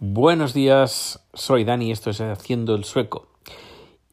Buenos días, soy Dani, esto es Haciendo el Sueco.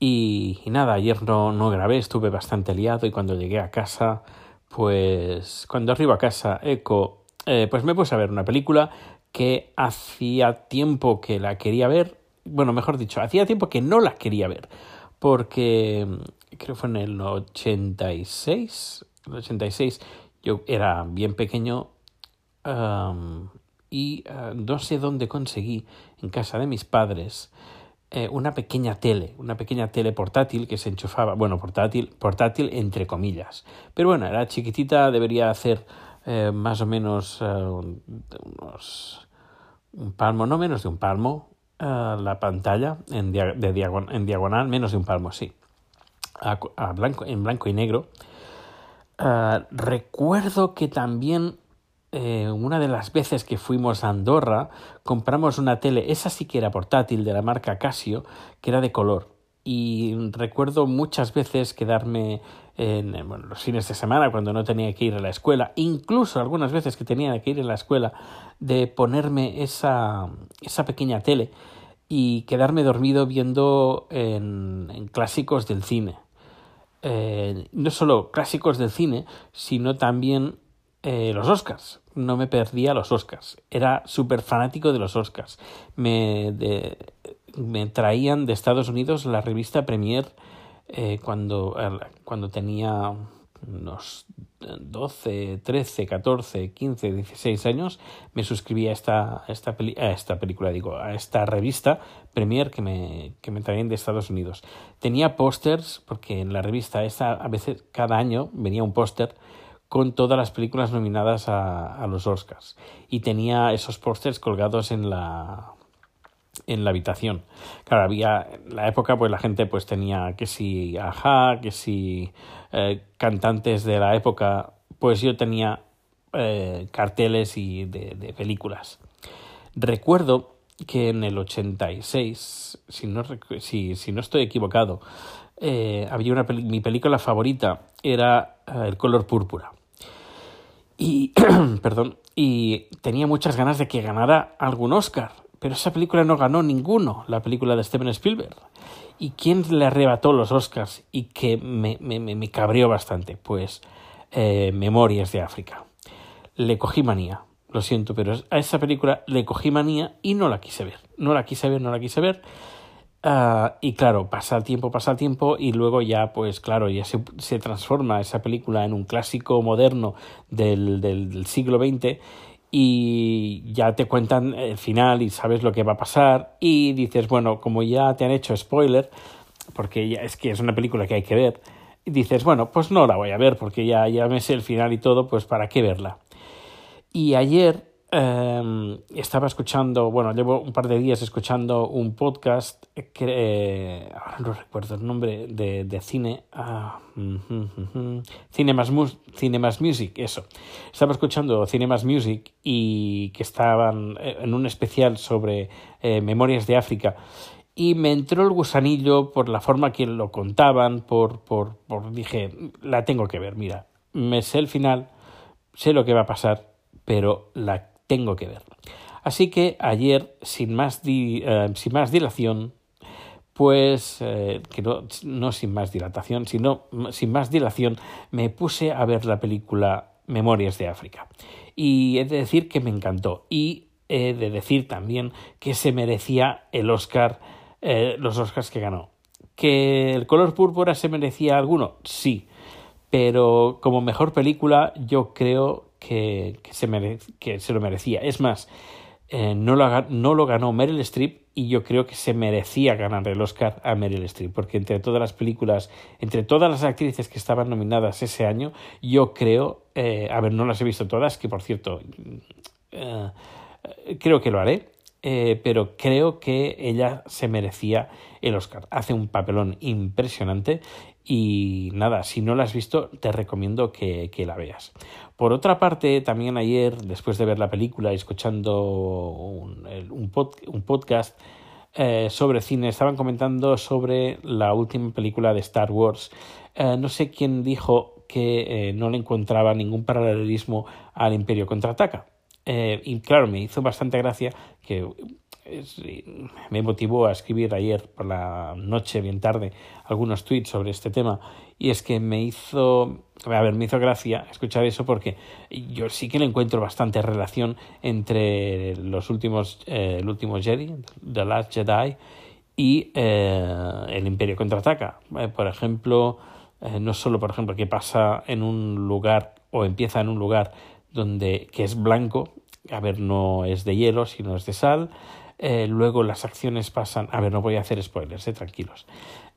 Y, nada, ayer no, no grabé, estuve bastante liado y cuando llegué a casa, pues cuando arribo a casa, eco, eh, pues me puse a ver una película que hacía tiempo que la quería ver, bueno, mejor dicho, hacía tiempo que no la quería ver, porque creo que fue en el 86, el 86, yo era bien pequeño, y eh, no sé dónde conseguí en casa de mis padres eh, una pequeña tele, una pequeña tele portátil que se enchufaba, bueno, portátil, portátil entre comillas. Pero bueno, era chiquitita, debería hacer eh, más o menos unos un palmo, no menos de un palmo, la pantalla en, diagonal, menos de un palmo, sí, a, blanco, en blanco y negro. recuerdo que también eh, una de las veces que fuimos a Andorra, compramos una tele, esa sí que era portátil, de la marca Casio, que era de color. Y recuerdo muchas veces quedarme en los fines de semana cuando no tenía que ir a la escuela, incluso algunas veces que tenía que ir a la escuela, de ponerme esa, esa pequeña tele y quedarme dormido viendo en, clásicos del cine. Eh, no solo clásicos del cine, sino también eh, los Oscars. No me perdía los Oscars. Era súper fanático de los Oscars. Me, me traían de Estados Unidos la revista Premier eh, cuando, cuando tenía unos 12, 13, 14, 15, 16 años, me suscribí a esta, esta, a esta película, digo, a esta revista Premier que me, que me traían de Estados Unidos. Tenía pósters, porque en la revista esta, a veces cada año venía un póster con todas las películas nominadas a, los Oscars y tenía esos pósters colgados en la en la habitación. Claro, había en la época pues la gente pues tenía que si ajá, que si eh, cantantes de la época, pues yo tenía eh, carteles y de, películas. Recuerdo que en el 86, si no, si no estoy equivocado, eh, había una mi película favorita era El color púrpura. Y, perdón, y tenía muchas ganas de que ganara algún Oscar, pero esa película no ganó ninguno, la película de Steven Spielberg. ¿Y quién le arrebató los Oscars y que me, me, me cabreó bastante? Pues eh, Memorias de África. Le cogí manía, lo siento, pero a esa película le cogí manía y no la quise ver. No la quise ver, no la quise ver. Ah, y claro, pasa el tiempo, pasa el tiempo y luego ya, pues claro, ya se, se transforma esa película en un clásico moderno del, del, siglo XX y ya te cuentan el final y sabes lo que va a pasar y dices, bueno, como ya te han hecho spoiler, porque ya es que es una película que hay que ver, y dices, bueno, pues no la voy a ver porque ya, ya me sé el final y todo, pues para qué verla. Y ayer eh, estaba escuchando, bueno, llevo un par de días escuchando un podcast que eh, ahora no recuerdo el nombre de, de cine, ah, Cinemas, Cinemas Music, eso. Estaba escuchando Cinemas Music y que estaban eh, en un especial sobre eh, Memorias de África. Y me entró el gusanillo por la forma que lo contaban, por, por, por dije, la tengo que ver, mira, me sé el final, sé lo que va a pasar, pero la tengo que ver. Así que ayer, sin más, eh, sin más dilación, pues, eh, que no, sin más dilatación, sino sin más dilación, me puse a ver la película Memorias de África. Y he de decir que me encantó. Y he de decir también que se merecía el Oscar, eh, los Oscars que ganó. ¿Que el color púrpura se merecía alguno? Sí. Pero como mejor película, yo creo que, se, lo merecía. Es más, eh, no, lo, ganó Meryl Streep y yo creo que se merecía ganar el Oscar a Meryl Streep, porque entre todas las películas, entre todas las actrices que estaban nominadas ese año, yo creo, eh, a ver, no las he visto todas, que por cierto, eh, creo que lo haré, pero creo que ella se merecía el Oscar. Hace un papelón impresionante y nada, si no la has visto, te recomiendo que la veas. Por otra parte, también ayer, después de ver la película y escuchando un, un, un podcast eh, sobre cine, estaban comentando sobre la última película de Star Wars. Eh, no sé quién dijo que no le encontraba ningún paralelismo al Imperio contraataca. Eh, y claro, me hizo bastante gracia que me motivó a escribir ayer por la noche, bien tarde, algunos tweets sobre este tema. Y es que me hizo, a ver, me hizo gracia escuchar eso porque yo sí que le encuentro bastante relación entre los últimos, eh, el último Jedi, The Last Jedi, y eh, el Imperio contraataca. Eh, por ejemplo, no solo, por ejemplo, que pasa en un lugar o empieza en un lugar donde que es blanco, a ver, no es de hielo, sino es de sal. Eh, luego las acciones pasan, a ver, no voy a hacer spoilers, eh, tranquilos.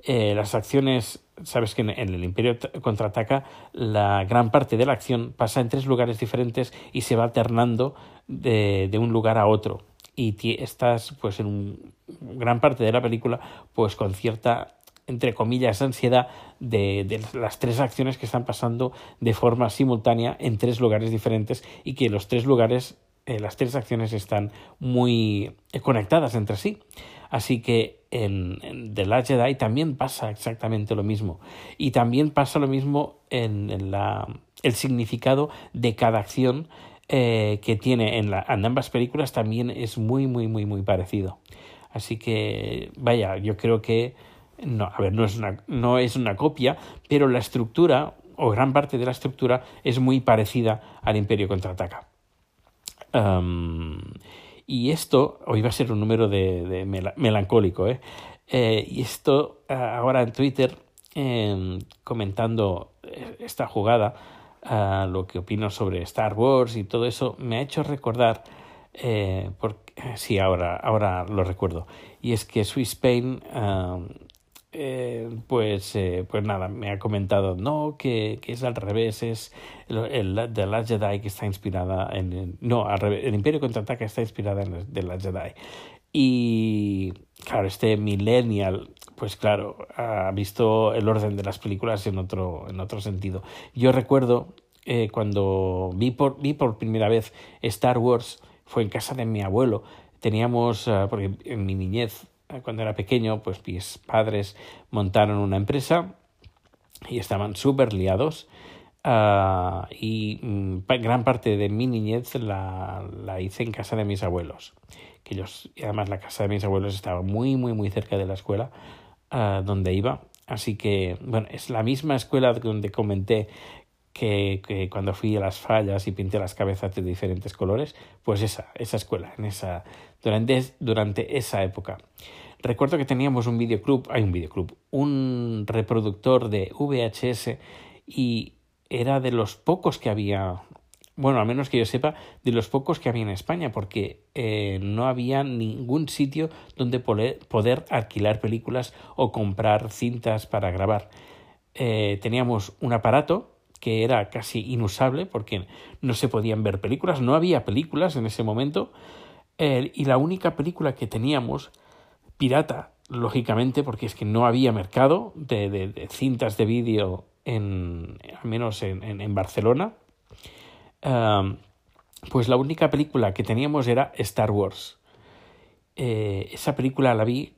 Eh, las acciones, sabes que en, el Imperio contraataca, la gran parte de la acción pasa en tres lugares diferentes y se va alternando de, de un lugar a otro. Y estás, pues, en un, gran parte de la película, pues, con cierta entre comillas, ansiedad de, de, las tres acciones que están pasando de forma simultánea en tres lugares diferentes y que los tres lugares eh, las tres acciones están muy eh, conectadas entre sí. Así que en, The Last Jedi también pasa exactamente lo mismo. Y también pasa lo mismo en, la, el significado de cada acción eh, que tiene en, la, en ambas películas también es muy, muy, muy, muy parecido. Así que, vaya, yo creo que, no, a ver, no es una, no es una copia, pero la estructura, o gran parte de la estructura, es muy parecida al Imperio Contraataca y esto, hoy va a ser un número de, melancólico, ¿eh? ¿eh? y esto ahora en Twitter, em, comentando esta jugada, lo que opino sobre Star Wars y todo eso, me ha hecho recordar, eh, porque, sí, ahora, ahora lo recuerdo, y es que Swiss Spain eh, pues, eh, pues nada, me ha comentado, no, que, que es al revés, es el, el The Last Jedi que está inspirada en... no, al revés, el Imperio Contraataca está inspirada en The Jedi. Y claro, este millennial, pues claro, ha visto el orden de las películas en otro, en otro sentido. Yo recuerdo eh, cuando vi por, vi por primera vez Star Wars, fue en casa de mi abuelo. Teníamos, uh, porque en mi niñez cuando era pequeño, pues mis padres montaron una empresa y estaban súper liados. Uh, y mm, gran parte de mi niñez la, la, hice en casa de mis abuelos. Que ellos, y además la casa de mis abuelos estaba muy, muy, muy cerca de la escuela uh, donde iba. Así que, bueno, es la misma escuela donde comenté que, cuando fui a las fallas y pinté las cabezas de diferentes colores, pues esa, esa escuela, en esa, durante, durante esa época. Recuerdo que teníamos un videoclub, hay un videoclub, un reproductor de VHS y era de los pocos que había, bueno, al menos que yo sepa, de los pocos que había en España, porque eh, no había ningún sitio donde poder, poder alquilar películas o comprar cintas para grabar. Eh, teníamos un aparato que era casi inusable porque no se podían ver películas, no había películas en ese momento eh, y la única película que teníamos pirata, lógicamente, porque es que no había mercado de, de, cintas de vídeo en, al menos en, en, Barcelona, pues la única película que teníamos era Star Wars. Eh, esa película la vi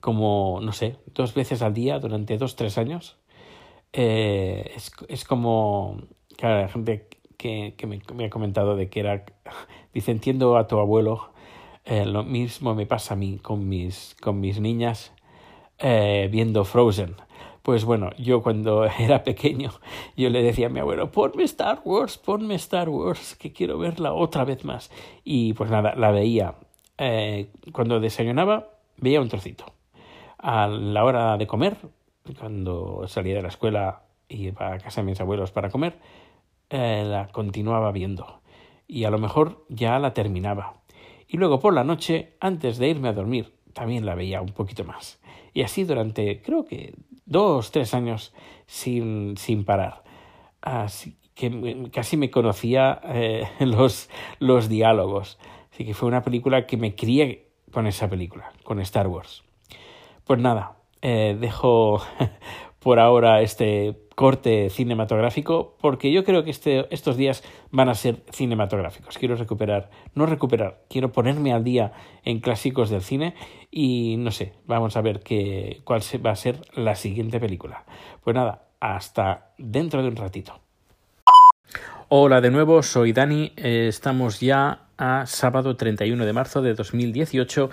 como, no sé, dos veces al día durante dos, tres años eh, es, es, como, claro, la gente que, que me, ha comentado de que era, dice, entiendo a tu abuelo, eh, lo mismo me pasa a mí con mis, con mis niñas eh, viendo Frozen. Pues bueno, yo cuando era pequeño, yo le decía a mi abuelo, ponme Star Wars, ponme Star Wars, que quiero verla otra vez más. Y pues nada, la veía. Cuando desayunaba, veía un trocito. A la hora de comer, cuando salía de la escuela y iba a casa de mis abuelos para comer, eh, la continuaba viendo. Y a lo mejor ya la terminaba. Y luego por la noche, antes de irme a dormir, también la veía un poquito más. Y así durante, creo que dos, tres años sin, sin parar. Así que casi me conocía eh, los, los diálogos. Así que fue una película que me crié con esa película, con Star Wars. Pues nada, eh, dejo por ahora este corte cinematográfico porque yo creo que este, estos días van a ser cinematográficos. Quiero recuperar, no recuperar, quiero ponerme al día en clásicos del cine y no sé, vamos a ver qué, cuál va a ser la siguiente película. Pues nada, hasta dentro de un ratito. Hola de nuevo, soy Dani. Eh, estamos ya a sábado 31 de marzo de 2018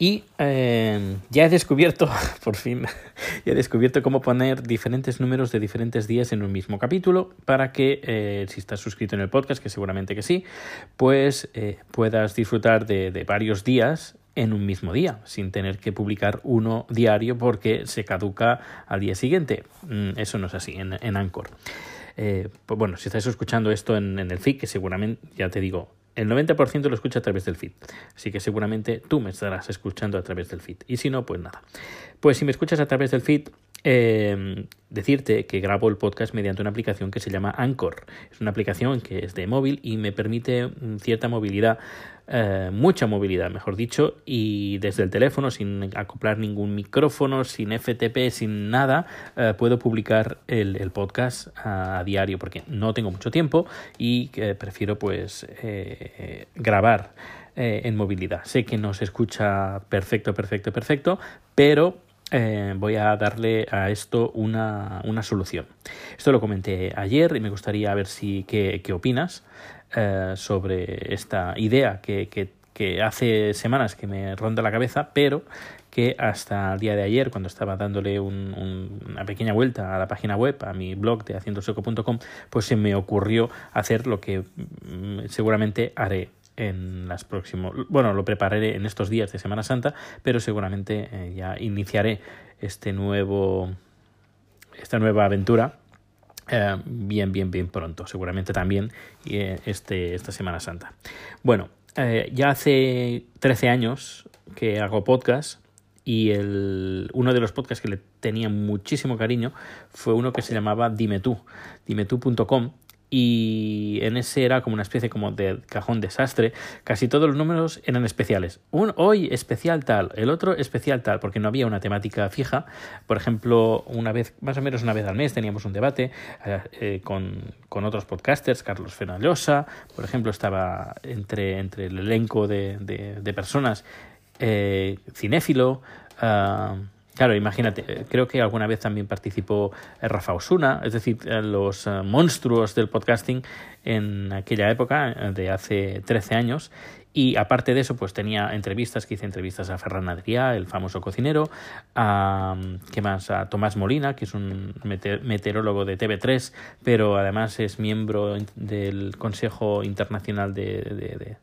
y eh, ya he descubierto, por fin, ya he descubierto cómo poner diferentes números de diferentes días en un mismo capítulo para que, eh, si estás suscrito en el podcast, que seguramente que sí, pues eh, puedas disfrutar de, varios días en un mismo día, sin tener que publicar uno diario porque se caduca al día siguiente. Mm, eso no es así en, Anchor. Eh, pues bueno, si estás escuchando esto en, en, el feed, que seguramente, ya te digo, el 90% lo escucha a través del feed. Así que seguramente tú me estarás escuchando a través del feed. Y si no, pues nada. Pues si me escuchas a través del feed, eh, decirte que grabo el podcast mediante una aplicación que se llama Anchor. Es una aplicación que es de móvil y me permite cierta movilidad, eh, mucha movilidad, mejor dicho, y desde el teléfono, sin acoplar ningún micrófono, sin FTP, sin nada, eh, puedo publicar el, el podcast a, diario porque no tengo mucho tiempo y eh, prefiero pues grabar en movilidad. Sé que no se escucha perfecto, perfecto, perfecto, pero eh, voy a darle a esto una, una, solución. Esto lo comenté ayer y me gustaría ver si qué, qué opinas eh, sobre esta idea que, que, que, hace semanas que me ronda la cabeza, pero que hasta el día de ayer, cuando estaba dándole un, un, una pequeña vuelta a la página web, a mi blog de haciendoseco.com, pues se me ocurrió hacer lo que mm, seguramente haré en las próximas bueno lo prepararé en estos días de Semana Santa pero seguramente eh, ya iniciaré este nuevo esta nueva aventura eh, bien bien bien pronto seguramente también eh, este esta Semana Santa. Bueno ya hace 13 años que hago podcast y el, uno de los podcasts que le tenía muchísimo cariño fue uno que se llamaba Dime tú, dimetú.com y en ese era como una especie como de cajón desastre. Casi todos los números eran especiales. Un hoy especial tal, el otro especial tal, porque no había una temática fija. Por ejemplo, una vez, más o menos una vez al mes teníamos un debate eh, eh, con, con, otros podcasters, Carlos Fenallosa, por ejemplo, estaba entre, entre el elenco de, de, personas eh, cinéfilo. Uh, Claro, imagínate, creo que alguna vez también participó Rafa Osuna, es decir, los monstruos del podcasting en aquella época, de hace 13 años, y aparte de eso, pues tenía entrevistas, que hice entrevistas a Ferran Adrià, el famoso cocinero, a, ¿qué más? a Tomás Molina, que es un meteorólogo de TV3, pero además es miembro del Consejo Internacional de,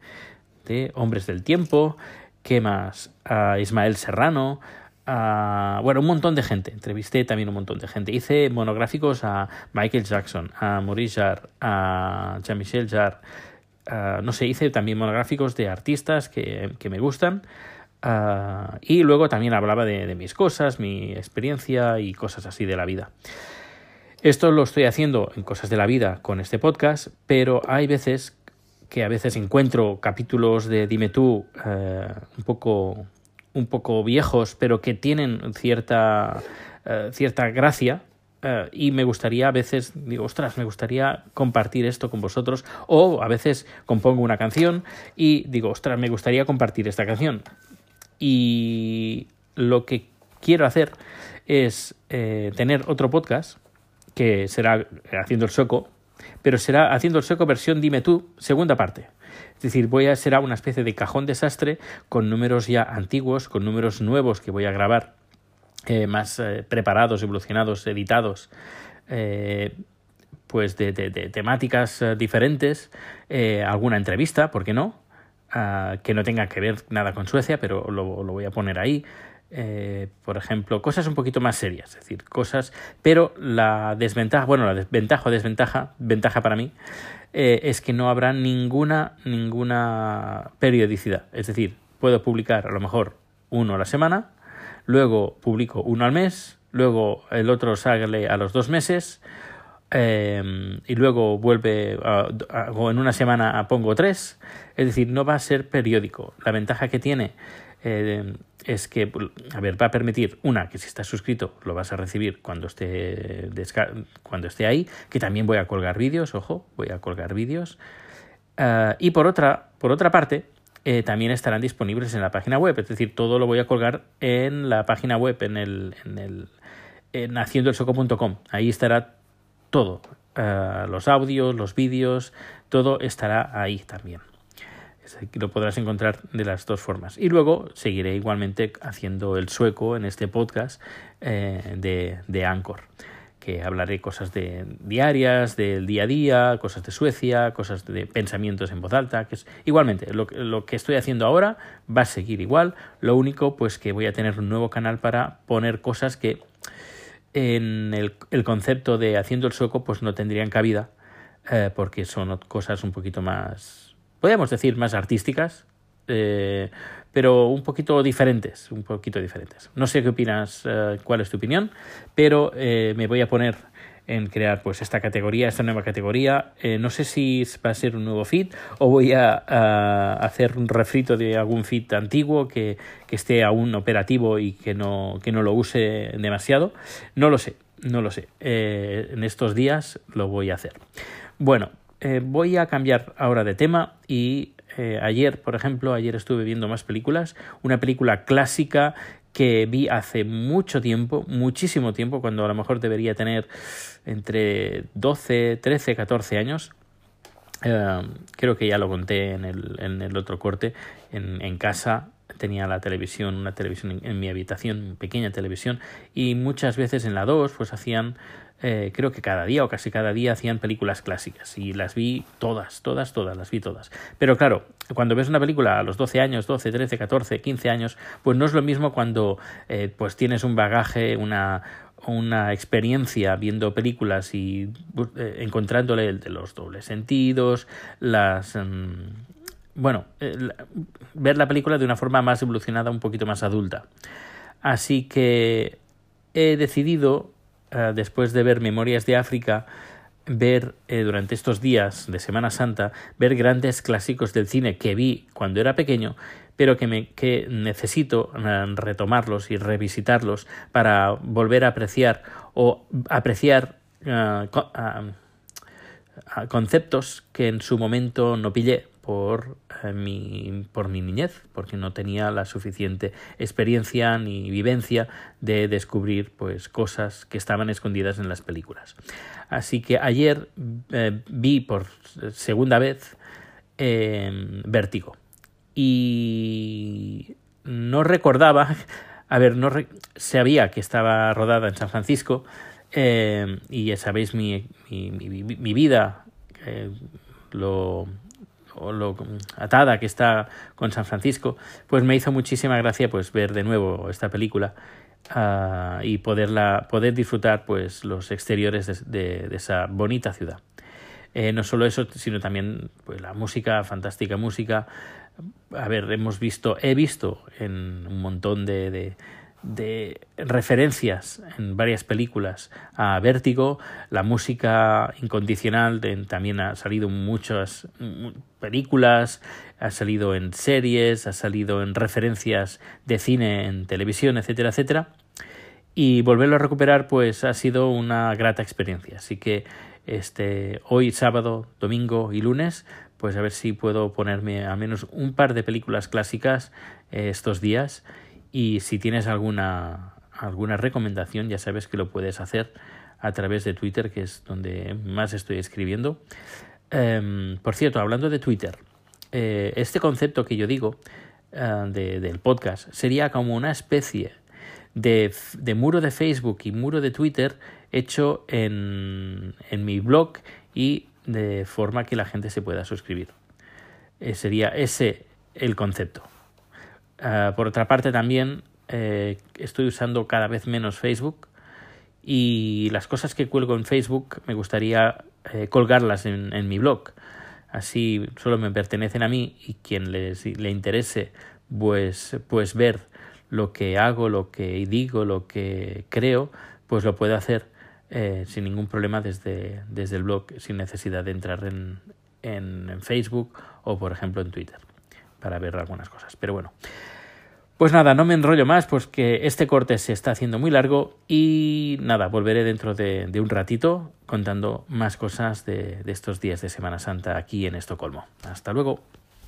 de Hombres del Tiempo, ¿qué más? a Ismael Serrano, bueno, un montón de gente. Entrevisté también un montón de gente. Hice monográficos a Michael Jackson, a Maurice Jarre, a Jean-Michel Jarre. Uh, no sé, hice también monográficos de artistas que, que me gustan. Uh, y luego también hablaba de, mis cosas, mi experiencia y cosas así de la vida. Esto lo estoy haciendo en cosas de la vida con este podcast, pero hay veces que a veces encuentro capítulos de Dime tú uh, un poco un poco viejos, pero que tienen cierta, uh, cierta gracia. Uh, y me gustaría a veces, digo, ostras, me gustaría compartir esto con vosotros. O a veces compongo una canción y digo, ostras, me gustaría compartir esta canción. Y lo que quiero hacer es eh, tener otro podcast que será haciendo el soco, pero será haciendo el soco versión dime tú, segunda parte. Es decir, voy a será una especie de cajón desastre con números ya antiguos, con números nuevos que voy a grabar eh, más eh, preparados, evolucionados, editados. Eh, pues de, de, temáticas diferentes, alguna entrevista, ¿por qué no? Uh, que no tenga que ver nada con Suecia, pero lo, lo voy a poner ahí. Por ejemplo, cosas un poquito más serias, es decir, cosas, pero la desventaja, bueno, la desventaja o desventaja, ventaja para mí, eh, es que no habrá ninguna, ninguna periodicidad. Es decir, puedo publicar a lo mejor uno a la semana, luego publico uno al mes, luego el otro sale a los dos meses, eh, y luego vuelve a, o en una semana pongo tres, es decir, no va a ser periódico. La ventaja que tiene eh, es que, a ver, va a permitir, una, que si estás suscrito lo vas a recibir cuando esté, cuando esté ahí, que también voy a colgar vídeos, ojo, voy a colgar vídeos. Uh, y por otra, por otra parte, eh, también estarán disponibles en la página web, es decir, todo lo voy a colgar en la página web, en el, en el en haciendoelsoco.com. Ahí estará todo, uh, los audios, los vídeos, todo estará ahí también. Lo podrás encontrar de las dos formas. Y luego seguiré igualmente haciendo el sueco en este podcast eh, de, de Anchor que hablaré cosas de diarias, del día a día, cosas de Suecia, cosas de pensamientos en voz alta, que es igualmente lo, lo, que estoy haciendo ahora va a seguir igual, lo único pues que voy a tener un nuevo canal para poner cosas que en el, concepto de haciendo el sueco pues no tendrían cabida eh, porque son cosas un poquito más, podríamos decir, más artísticas, eh, pero un poquito diferentes, un poquito diferentes. No sé qué opinas, eh, cuál es tu opinión, pero eh, me voy a poner en crear pues esta categoría, esta nueva categoría. No sé si va a ser un nuevo feed o voy a, a hacer un refrito de algún feed antiguo que, que, esté aún operativo y que no, que no lo use demasiado. No lo sé, no lo sé. En estos días lo voy a hacer. Bueno, eh, voy a cambiar ahora de tema y eh, ayer, por ejemplo, ayer estuve viendo más películas. Una película clásica que vi hace mucho tiempo, muchísimo tiempo, cuando a lo mejor debería tener entre 12, 13, 14 años. Eh, creo que ya lo conté en el, en el otro corte. En, en casa tenía la televisión, una televisión en, mi habitación, pequeña televisión, y muchas veces en la 2 pues hacían eh, creo que cada día o casi cada día hacían películas clásicas y las vi todas, todas, todas, las vi todas. Pero claro, cuando ves una película a los 12 años, 12, 13, 14, 15 años, pues no es lo mismo cuando eh, pues tienes un bagaje, una, una experiencia viendo películas y eh, encontrándole el de los dobles sentidos, las... Um, bueno, ver la película de una forma más evolucionada, un poquito más adulta. Así que he decidido uh, después de ver Memorias de África, ver eh, durante estos días de Semana Santa, ver grandes clásicos del cine que vi cuando era pequeño, pero que, me, que necesito uh, retomarlos y revisitarlos para volver a apreciar o apreciar uh, conceptos que en su momento no pillé por, eh, mi, por mi niñez, porque no tenía la suficiente experiencia ni vivencia de descubrir pues, cosas que estaban escondidas en las películas. Así que ayer eh, vi por segunda vez eh, Vértigo y no recordaba, a ver, no re sabía que estaba rodada en San Francisco eh, y ya sabéis mi, mi vida, eh, lo o lo atada que está con San Francisco, pues me hizo muchísima gracia pues ver de nuevo esta película uh, y poderla, poder disfrutar pues los exteriores de, esa bonita ciudad. Eh, no solo eso, sino también pues, la música, fantástica música. A ver, hemos visto, he visto en un montón de, de referencias en varias películas a Vértigo, la música incondicional de, también ha salido en muchas películas, ha salido en series, ha salido en referencias de cine en televisión, etcétera, etcétera. Y volverlo a recuperar pues ha sido una grata experiencia. Así que este hoy sábado, domingo y lunes pues a ver si puedo ponerme al menos un par de películas clásicas eh, estos días y si tienes alguna, alguna recomendación, ya sabes que lo puedes hacer a través de Twitter, que es donde más estoy escribiendo. Um, por cierto, hablando de Twitter, eh, este concepto que yo digo uh, de, del podcast sería como una especie de, de, muro de Facebook y muro de Twitter hecho en, en mi blog y de forma que la gente se pueda suscribir. Eh, sería ese el concepto. Uh, por otra parte, también eh, estoy usando cada vez menos Facebook y las cosas que cuelgo en Facebook me gustaría eh, colgarlas en, en, mi blog. Así solo me pertenecen a mí y quien les, le interese pues, pues ver lo que hago, lo que digo, lo que creo, pues lo puede hacer eh, sin ningún problema desde, desde el blog, sin necesidad de entrar en, en, en Facebook o por ejemplo en Twitter para ver algunas cosas. Pero bueno. Pues nada, no me enrollo más, pues que este corte se está haciendo muy largo y nada, volveré dentro de, un ratito contando más cosas de estos días de Semana Santa aquí en Estocolmo. Hasta luego.